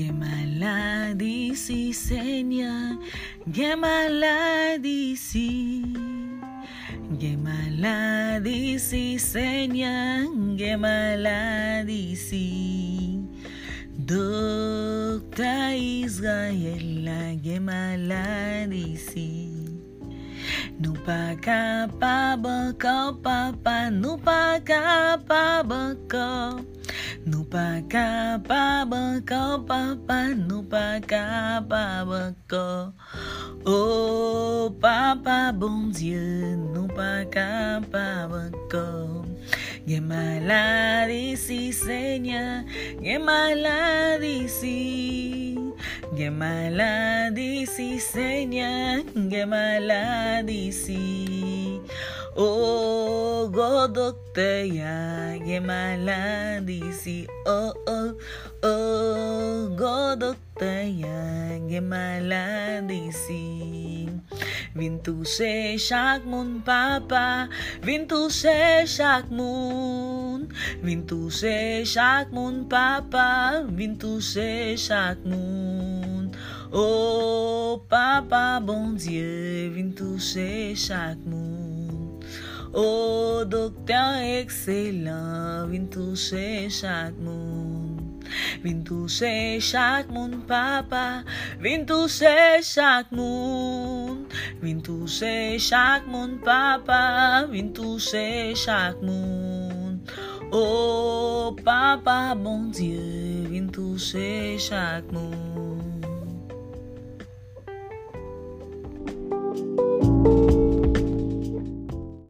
Gen malade ici. Docteur Israël, gen malade ici. Nous pas capables encore, papa, nous pas nous pas capables encore. Oh, papa, bon Dieu, nous pas capables encore. Get malade ici, Seigneur, get malade ici. Get godokte ya gemala disi oh oh oh godokte ya gemala disi vintu se shak mun papa vintu se shak mun vintu se shak mun papa vintu se shak mun oh papa bon dieu vintu se shak mun oh O doktor ekselan, vin touche chak moun. Vin touche chak moun, papa. Vin touche chak moun. Vin touche chak moun, papa. Vin touche chak moun. O oh, papa, bon dieu, vin touche chak moun.